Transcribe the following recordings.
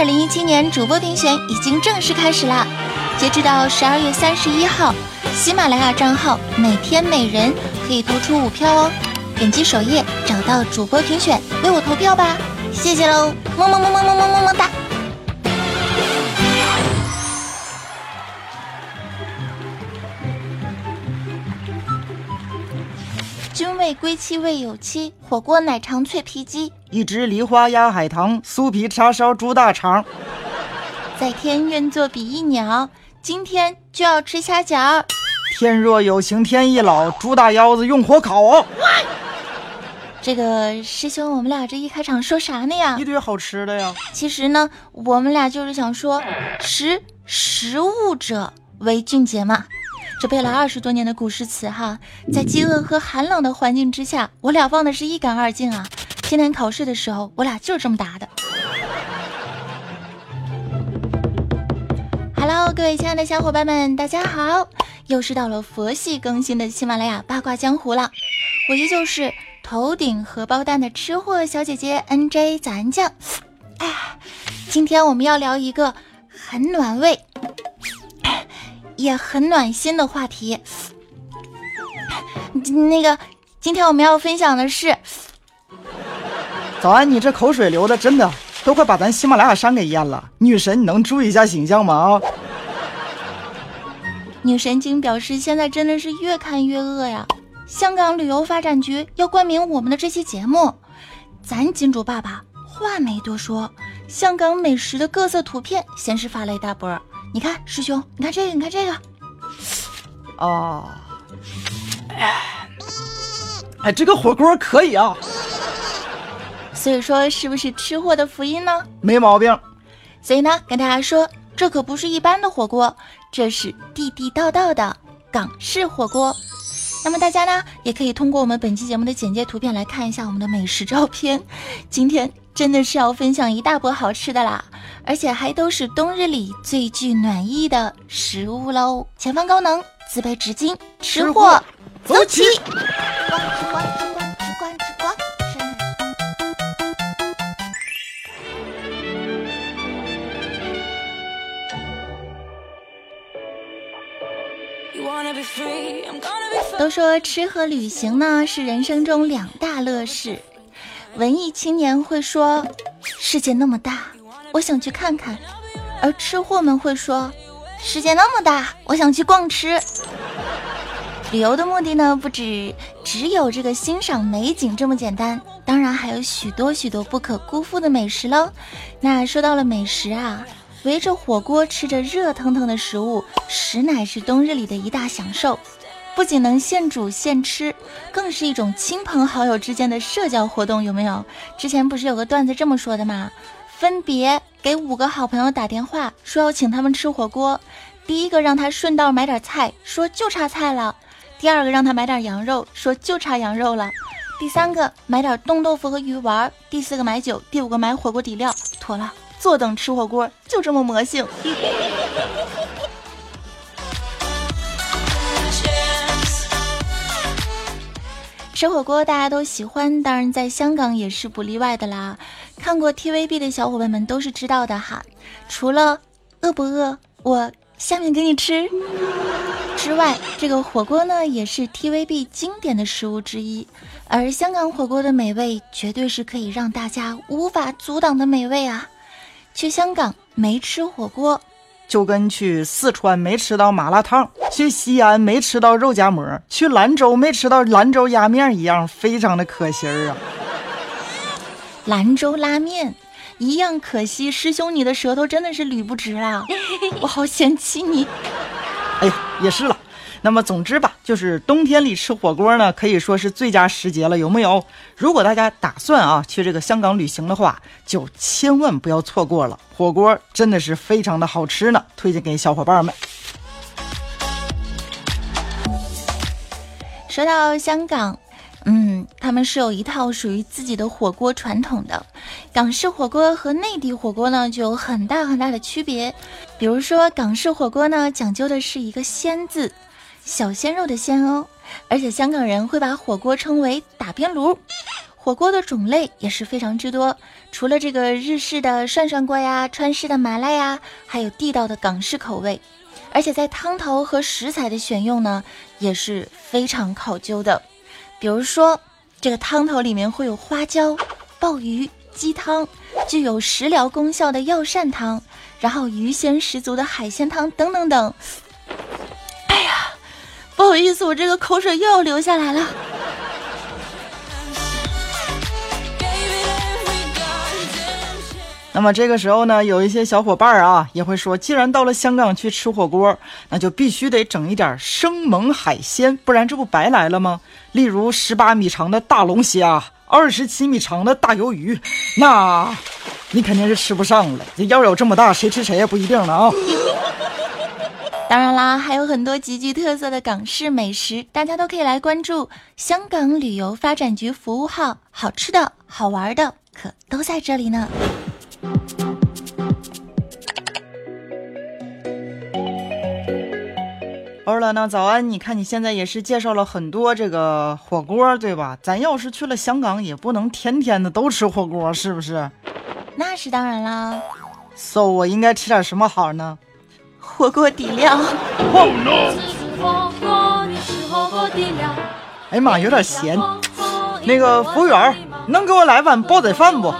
二零一七年主播评选已经正式开始啦！截止到十二月三十一号，喜马拉雅账号每天每人可以投出五票哦。点击首页找到主播评选，为我投票吧！谢谢喽，么么么么么么么么哒！君为归期未有期，火锅奶肠脆皮鸡，一只梨花鸭海棠，酥皮叉烧猪大肠。在天愿作比翼鸟，今天就要吃虾饺。天若有情天亦老，猪大腰子用火烤。这个师兄，我们俩这一开场说啥呢呀？一堆好吃的呀。其实呢，我们俩就是想说，识时务者为俊杰嘛。这背了二十多年的古诗词哈，在饥饿和寒冷的环境之下，我俩忘的是一干二净啊！今天考试的时候，我俩就是这么答的。Hello，各位亲爱的小伙伴们，大家好！又是到了佛系更新的喜马拉雅八卦江湖了，我依旧是头顶荷包蛋的吃货小姐姐 NJ 咱酱。哎，今天我们要聊一个很暖胃。也很暖心的话题。那个，今天我们要分享的是，早安，你这口水流的真的都快把咱喜马拉雅山给淹了。女神，你能注意一下形象吗？啊！女神经表示，现在真的是越看越饿呀。香港旅游发展局要冠名我们的这期节目，咱金主爸爸话没多说，香港美食的各色图片先是发了一大波。你看，师兄，你看这个，你看这个，哦，哎，这个火锅可以啊。所以说，是不是吃货的福音呢？没毛病。所以呢，跟大家说，这可不是一般的火锅，这是地地道道的港式火锅。那么大家呢，也可以通过我们本期节目的简介图片来看一下我们的美食照片。今天真的是要分享一大波好吃的啦！而且还都是冬日里最具暖意的食物喽！前方高能，自备纸巾，吃货走起！都说吃和旅行呢是人生中两大乐事，文艺青年会说世界那么大。我想去看看，而吃货们会说：“世界那么大，我想去逛吃。”旅游的目的呢，不止只有这个欣赏美景这么简单，当然还有许多许多不可辜负的美食喽。那说到了美食啊，围着火锅吃着热腾腾的食物，实乃是冬日里的一大享受。不仅能现煮现吃，更是一种亲朋好友之间的社交活动，有没有？之前不是有个段子这么说的吗？分别给五个好朋友打电话，说要请他们吃火锅。第一个让他顺道买点菜，说就差菜了；第二个让他买点羊肉，说就差羊肉了；第三个买点冻豆腐和鱼丸；第四个买酒；第五个买火锅底料。妥了，坐等吃火锅，就这么魔性。吃火锅大家都喜欢，当然在香港也是不例外的啦。看过 TVB 的小伙伴们都是知道的哈。除了饿不饿，我下面给你吃之外，这个火锅呢也是 TVB 经典的食物之一。而香港火锅的美味，绝对是可以让大家无法阻挡的美味啊！去香港没吃火锅。就跟去四川没吃到麻辣烫，去西安没吃到肉夹馍，去兰州没吃到兰州压面一样，非常的可惜儿啊！兰州拉面一样可惜，师兄你的舌头真的是捋不直啊，我好嫌弃你。哎呀，也是了。那么总之吧，就是冬天里吃火锅呢，可以说是最佳时节了，有没有？如果大家打算啊去这个香港旅行的话，就千万不要错过了，火锅真的是非常的好吃呢，推荐给小伙伴们。说到香港，嗯，他们是有一套属于自己的火锅传统的，港式火锅和内地火锅呢就有很大很大的区别，比如说港式火锅呢讲究的是一个鲜字。小鲜肉的鲜哦，而且香港人会把火锅称为打边炉，火锅的种类也是非常之多，除了这个日式的涮涮锅呀、川式的麻辣呀，还有地道的港式口味。而且在汤头和食材的选用呢，也是非常考究的。比如说，这个汤头里面会有花椒、鲍鱼、鸡汤，具有食疗功效的药膳汤，然后鱼鲜十足的海鲜汤等等等。不好意思，我这个口水又要流下来了。那么这个时候呢，有一些小伙伴啊也会说，既然到了香港去吃火锅，那就必须得整一点生猛海鲜，不然这不白来了吗？例如十八米长的大龙虾，二十七米长的大鱿鱼，那你肯定是吃不上了。这要有这么大，谁吃谁也不一定了啊。当然啦，还有很多极具特色的港式美食，大家都可以来关注香港旅游发展局服务号，好吃的好玩的可都在这里呢。欧了呢，早安！你看你现在也是介绍了很多这个火锅，对吧？咱要是去了香港，也不能天天的都吃火锅，是不是？那是当然啦。So，我应该吃点什么好呢？火锅底料。哎呀妈，有点咸。那个服务员，能给我来碗煲仔饭不？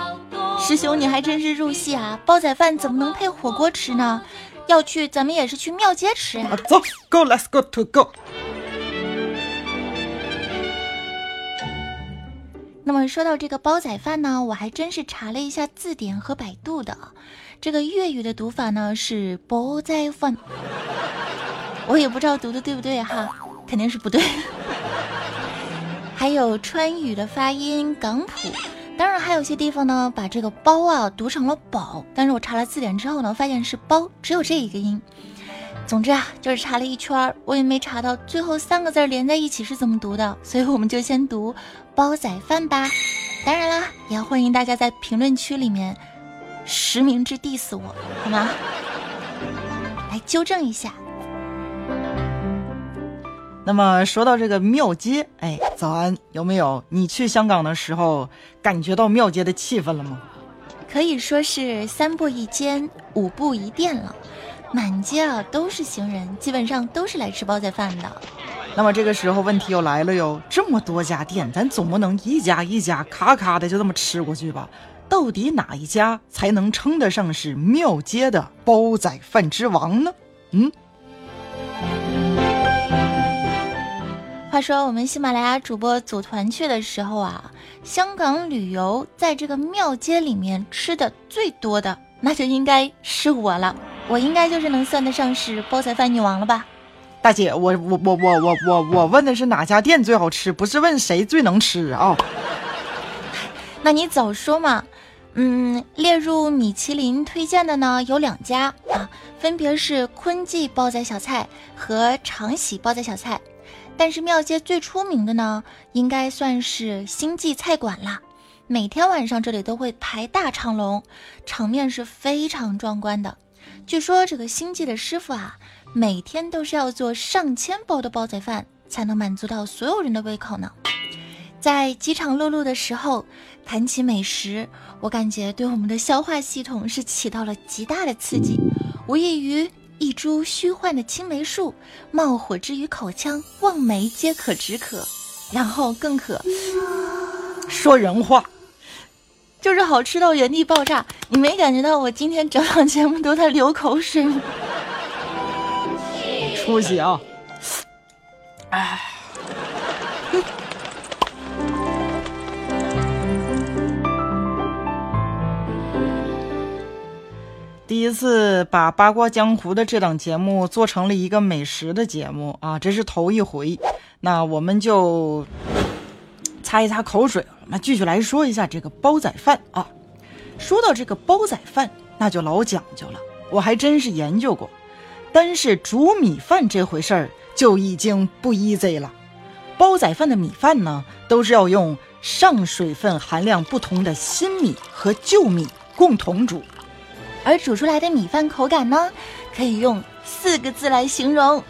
师兄，你还真是入戏啊！煲仔饭怎么能配火锅吃呢？要去，咱们也是去庙街吃呀。走，Go，Let's go to go。那么说到这个煲仔饭呢，我还真是查了一下字典和百度的，这个粤语的读法呢是煲仔饭，我也不知道读的对不对哈，肯定是不对。还有川语的发音港普。当然，还有些地方呢，把这个“包”啊读成了“宝”，但是我查了字典之后呢，发现是“包”，只有这一个音。总之啊，就是查了一圈，我也没查到最后三个字连在一起是怎么读的，所以我们就先读“煲仔饭”吧。当然啦，也要欢迎大家在评论区里面实名制 diss 我，好吗？来纠正一下。那么说到这个庙街，哎，早安，有没有你去香港的时候感觉到庙街的气氛了吗？可以说是三步一间，五步一店了，满街啊都是行人，基本上都是来吃煲仔饭的。那么这个时候问题又来了哟，这么多家店，咱总不能一家一家咔咔的就这么吃过去吧？到底哪一家才能称得上是庙街的煲仔饭之王呢？嗯？话说我们喜马拉雅主播组团去的时候啊，香港旅游在这个庙街里面吃的最多的，那就应该是我了。我应该就是能算得上是煲仔饭女王了吧？大姐，我我我我我我我问的是哪家店最好吃，不是问谁最能吃啊？那你早说嘛！嗯，列入米其林推荐的呢有两家啊，分别是坤记煲仔小菜和长喜煲仔小菜。但是庙街最出名的呢，应该算是星际菜馆啦。每天晚上这里都会排大长龙，场面是非常壮观的。据说这个星际的师傅啊，每天都是要做上千包的煲仔饭，才能满足到所有人的胃口呢。在饥肠辘辘的时候，谈起美食，我感觉对我们的消化系统是起到了极大的刺激，无异于。一株虚幻的青梅树，冒火之于口腔，望梅皆可止渴，然后更可说人话，就是好吃到原地爆炸。你没感觉到我今天整场节目都在流口水吗？出息啊！哎。第一次把八卦江湖的这档节目做成了一个美食的节目啊，这是头一回。那我们就擦一擦口水，那继续来说一下这个煲仔饭啊。说到这个煲仔饭，那就老讲究了，我还真是研究过。单是煮米饭这回事儿就已经不 easy 了。煲仔饭的米饭呢，都是要用上水分含量不同的新米和旧米共同煮。而煮出来的米饭口感呢，可以用四个字来形容：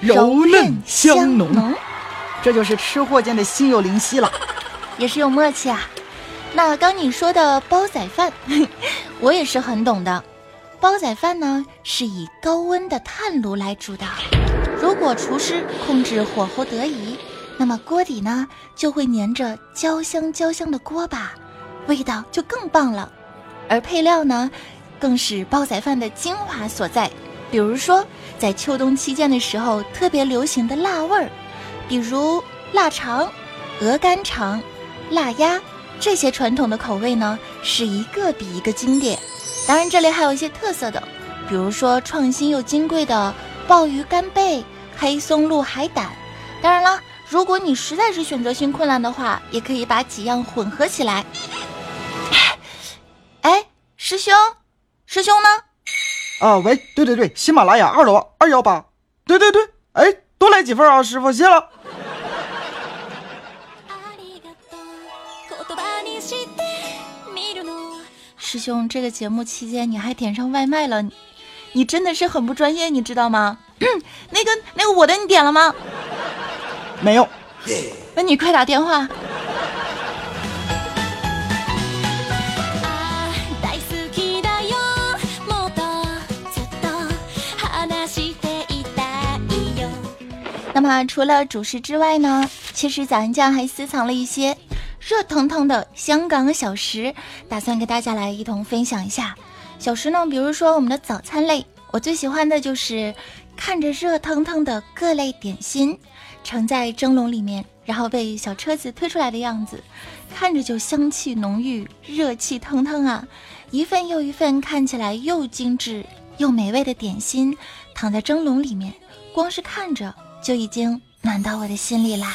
柔嫩香浓。这就是吃货间的心有灵犀了。也是有默契啊。那刚你说的煲仔饭，我也是很懂的。煲仔饭呢是以高温的炭炉来煮的，如果厨师控制火候得宜，那么锅底呢就会粘着焦香焦香的锅巴，味道就更棒了。而配料呢，更是煲仔饭的精华所在。比如说，在秋冬期间的时候，特别流行的辣味儿，比如腊肠、鹅肝肠、腊鸭这些传统的口味呢，是一个比一个经典。当然，这里还有一些特色的，比如说创新又金贵的鲍鱼干贝、黑松露海胆。当然了，如果你实在是选择性困难的话，也可以把几样混合起来。哎，师兄，师兄呢？啊，喂，对对对，喜马拉雅二楼二幺八，对对对，哎，多来几份啊，师傅，谢了。师兄，这个节目期间你还点上外卖了，你真的是很不专业，你知道吗？那个那个我的你点了吗？没有。那你快打电话。那除了主食之外呢，其实早安酱还私藏了一些。热腾腾的香港小食，打算给大家来一同分享一下。小食呢，比如说我们的早餐类，我最喜欢的就是看着热腾腾的各类点心盛在蒸笼里面，然后被小车子推出来的样子，看着就香气浓郁，热气腾腾啊！一份又一份看起来又精致又美味的点心躺在蒸笼里面，光是看着就已经暖到我的心里啦。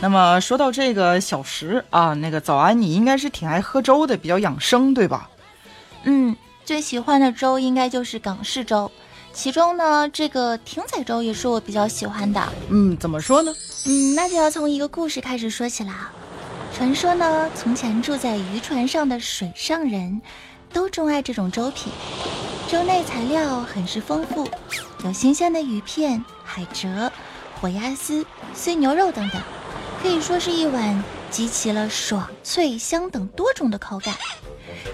那么说到这个小食啊，那个早安，你应该是挺爱喝粥的，比较养生，对吧？嗯，最喜欢的粥应该就是港式粥，其中呢，这个艇仔粥也是我比较喜欢的。嗯，怎么说呢？嗯，那就要从一个故事开始说起啦。传说呢，从前住在渔船上的水上人都钟爱这种粥品，粥内材料很是丰富，有新鲜的鱼片、海蜇、火鸭丝、碎牛肉等等。可以说是一碗集齐了爽、脆、香等多种的口感。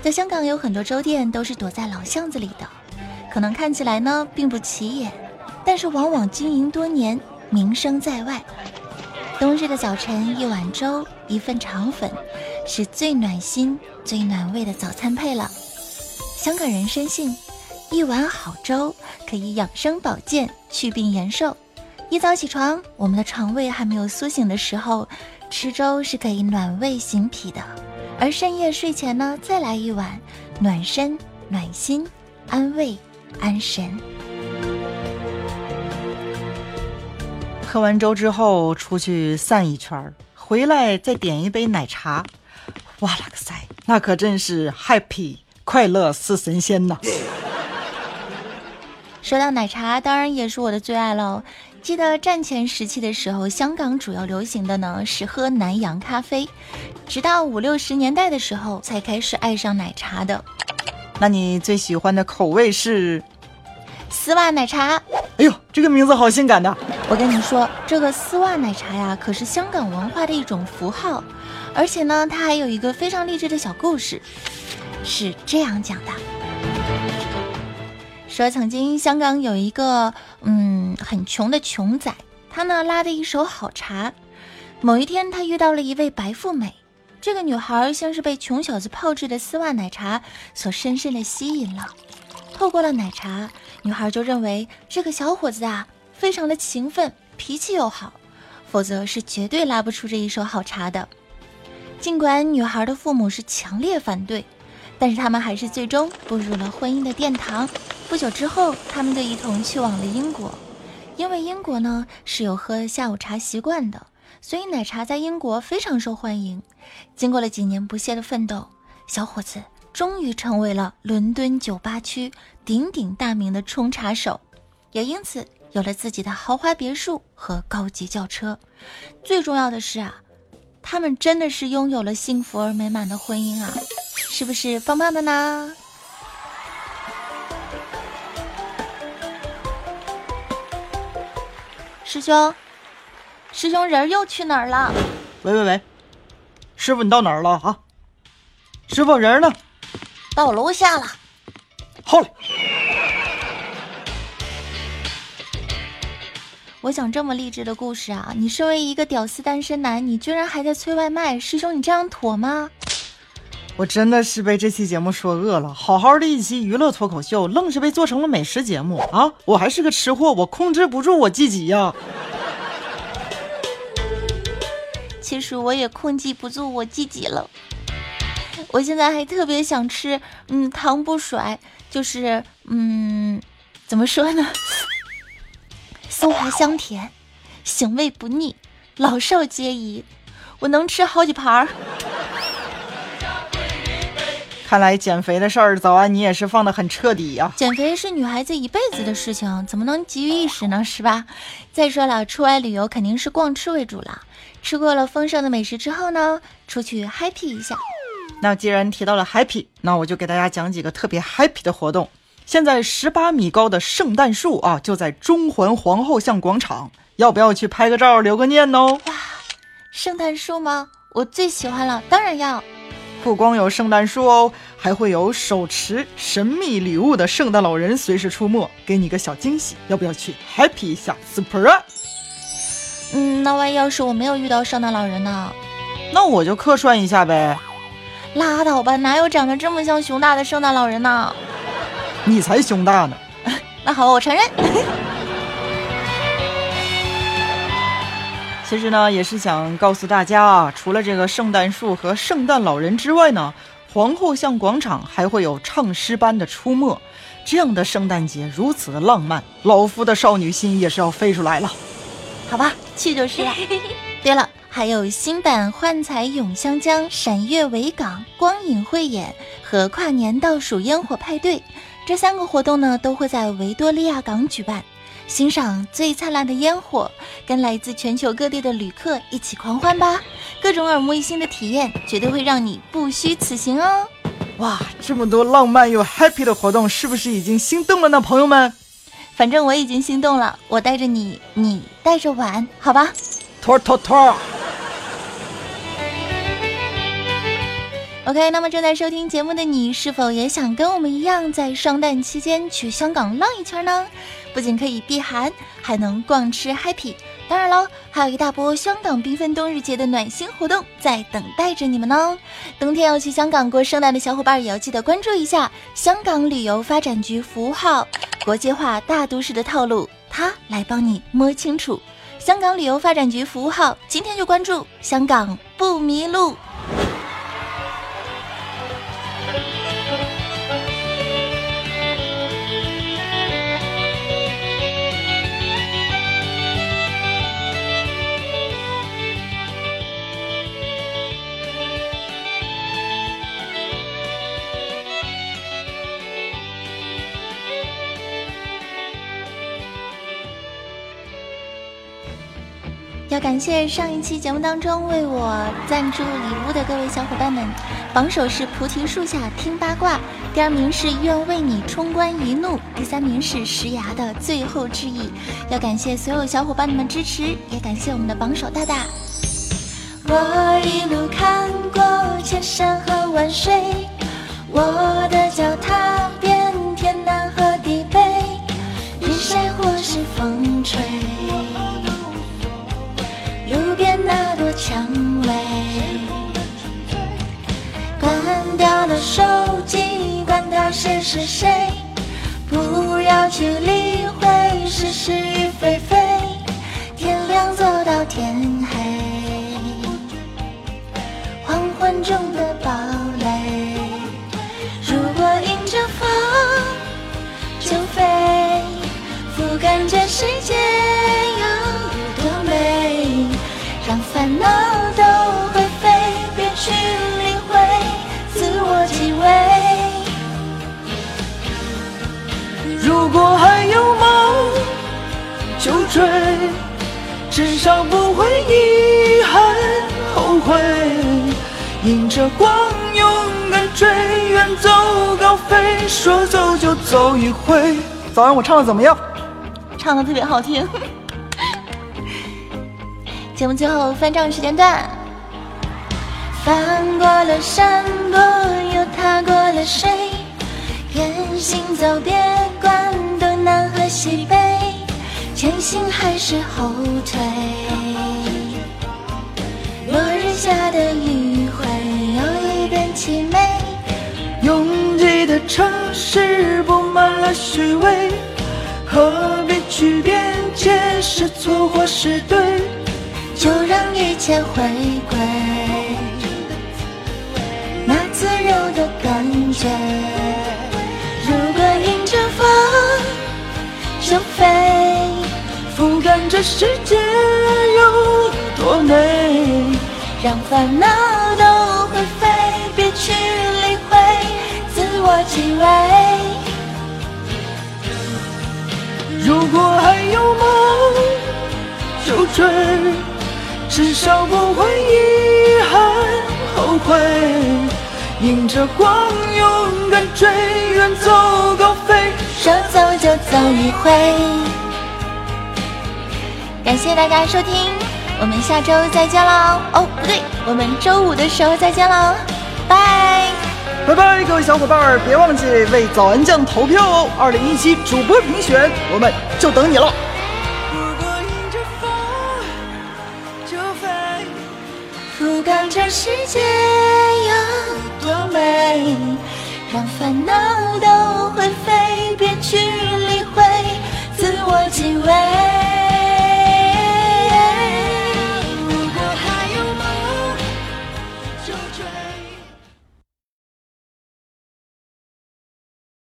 在香港有很多粥店都是躲在老巷子里的，可能看起来呢并不起眼，但是往往经营多年，名声在外。冬日的早晨，一碗粥，一份肠粉，是最暖心、最暖胃的早餐配了。香港人深信，一碗好粥可以养生保健、祛病延寿。一早起床，我们的肠胃还没有苏醒的时候，吃粥是可以暖胃醒脾的；而深夜睡前呢，再来一碗，暖身、暖心、安胃、安神。喝完粥之后，出去散一圈，回来再点一杯奶茶，哇啦个塞，那可真是 happy 快乐似神仙呐！说到奶茶，当然也是我的最爱喽。记得战前时期的时候，香港主要流行的呢是喝南洋咖啡，直到五六十年代的时候才开始爱上奶茶的。那你最喜欢的口味是丝袜奶茶？哎呦，这个名字好性感的！我跟你说，这个丝袜奶茶呀，可是香港文化的一种符号，而且呢，它还有一个非常励志的小故事，是这样讲的。说曾经香港有一个嗯很穷的穷仔，他呢拉的一手好茶。某一天，他遇到了一位白富美。这个女孩像是被穷小子泡制的丝袜奶茶所深深的吸引了。透过了奶茶，女孩就认为这个小伙子啊非常的勤奋，脾气又好，否则是绝对拉不出这一手好茶的。尽管女孩的父母是强烈反对。但是他们还是最终步入了婚姻的殿堂。不久之后，他们就一同去往了英国，因为英国呢是有喝下午茶习惯的，所以奶茶在英国非常受欢迎。经过了几年不懈的奋斗，小伙子终于成为了伦敦酒吧区鼎鼎大名的冲茶手，也因此有了自己的豪华别墅和高级轿车。最重要的是啊，他们真的是拥有了幸福而美满的婚姻啊！是不是棒棒的呢？师兄，师兄人又去哪儿了？喂喂喂，师傅你到哪儿了啊？师傅人呢？到楼下了。好嘞。我讲这么励志的故事啊！你身为一个屌丝单身男，你居然还在催外卖，师兄你这样妥吗？我真的是被这期节目说饿了，好好的一期娱乐脱口秀，愣是被做成了美食节目啊！我还是个吃货，我控制不住我自己呀。其实我也控制不住我自己了。我现在还特别想吃，嗯，糖不甩，就是嗯，怎么说呢？松滑香甜，腥味不腻，老少皆宜。我能吃好几盘儿。看来减肥的事儿，早安你也是放的很彻底呀。减肥是女孩子一辈子的事情，怎么能急于一时呢？是吧？再说了，出外旅游肯定是逛吃为主了。吃过了丰盛的美食之后呢，出去 happy 一下。那既然提到了 happy，那我就给大家讲几个特别 happy 的活动。现在十八米高的圣诞树啊，就在中环皇后巷广场，要不要去拍个照留个念呢？哇，圣诞树吗？我最喜欢了，当然要。不光有圣诞树哦，还会有手持神秘礼物的圣诞老人随时出没，给你个小惊喜。要不要去 happy 一下？Surprise！嗯，那万一要是我没有遇到圣诞老人呢？那我就客串一下呗。拉倒吧，哪有长得这么像熊大的圣诞老人呢？你才熊大呢！那好吧，我承认。其实呢，也是想告诉大家啊，除了这个圣诞树和圣诞老人之外呢，皇后像广场还会有唱诗班的出没。这样的圣诞节如此的浪漫，老夫的少女心也是要飞出来了。好吧，去就是了。对了，还有新版幻彩咏香江、闪月维港、光影汇演和跨年倒数烟火派对。这三个活动呢，都会在维多利亚港举办，欣赏最灿烂的烟火，跟来自全球各地的旅客一起狂欢吧！各种耳目一新的体验，绝对会让你不虚此行哦！哇，这么多浪漫又 happy 的活动，是不是已经心动了呢，朋友们？反正我已经心动了，我带着你，你带着玩，好吧？托托托。OK，那么正在收听节目的你，是否也想跟我们一样，在双旦期间去香港浪一圈呢？不仅可以避寒，还能逛吃 happy。当然喽，还有一大波香港缤纷冬日节的暖心活动在等待着你们哦。冬天要去香港过圣诞的小伙伴，也要记得关注一下香港旅游发展局服务号。国际化大都市的套路，他来帮你摸清楚。香港旅游发展局服务号，今天就关注香港不迷路。要感谢上一期节目当中为我赞助礼物的各位小伙伴们，榜首是菩提树下听八卦，第二名是愿为你冲冠一怒，第三名是石崖的最后致意。要感谢所有小伙伴们支持，也感谢我们的榜首大大。我一路看过千山和万水，我的脚踏遍天南和地北，日晒或是风吹。蔷薇，关掉了手机，管他谁是谁，不要去理会是谁少不会遗憾后悔。迎着光，勇敢追，远走高飞，说走就走一回。早安，我唱的怎么样？唱的特别好听。节目最后翻唱时间段，翻过了山坡，又踏过了水，愿行走别管东南和西北，前行还是后退？落日下的余晖，有一点凄美。拥挤的城市布满了虚伪，何必去辩解是错或是对？就让一切回归那自由的感觉。如果迎着风就飞，这世界有多美，让烦恼都灰飞，别去理会自我气味。如果还有梦就追，至少不会遗憾后悔。迎着光勇敢追，远走高飞。说走就走一回。感谢大家收听，我们下周再见喽！哦，不对，我们周五的时候再见喽，拜。拜拜，各位小伙伴儿，别忘记为早安酱投票哦！二零一七主播评选，我们就等你了。俯瞰这世界有多美，让烦恼都灰飞，别去。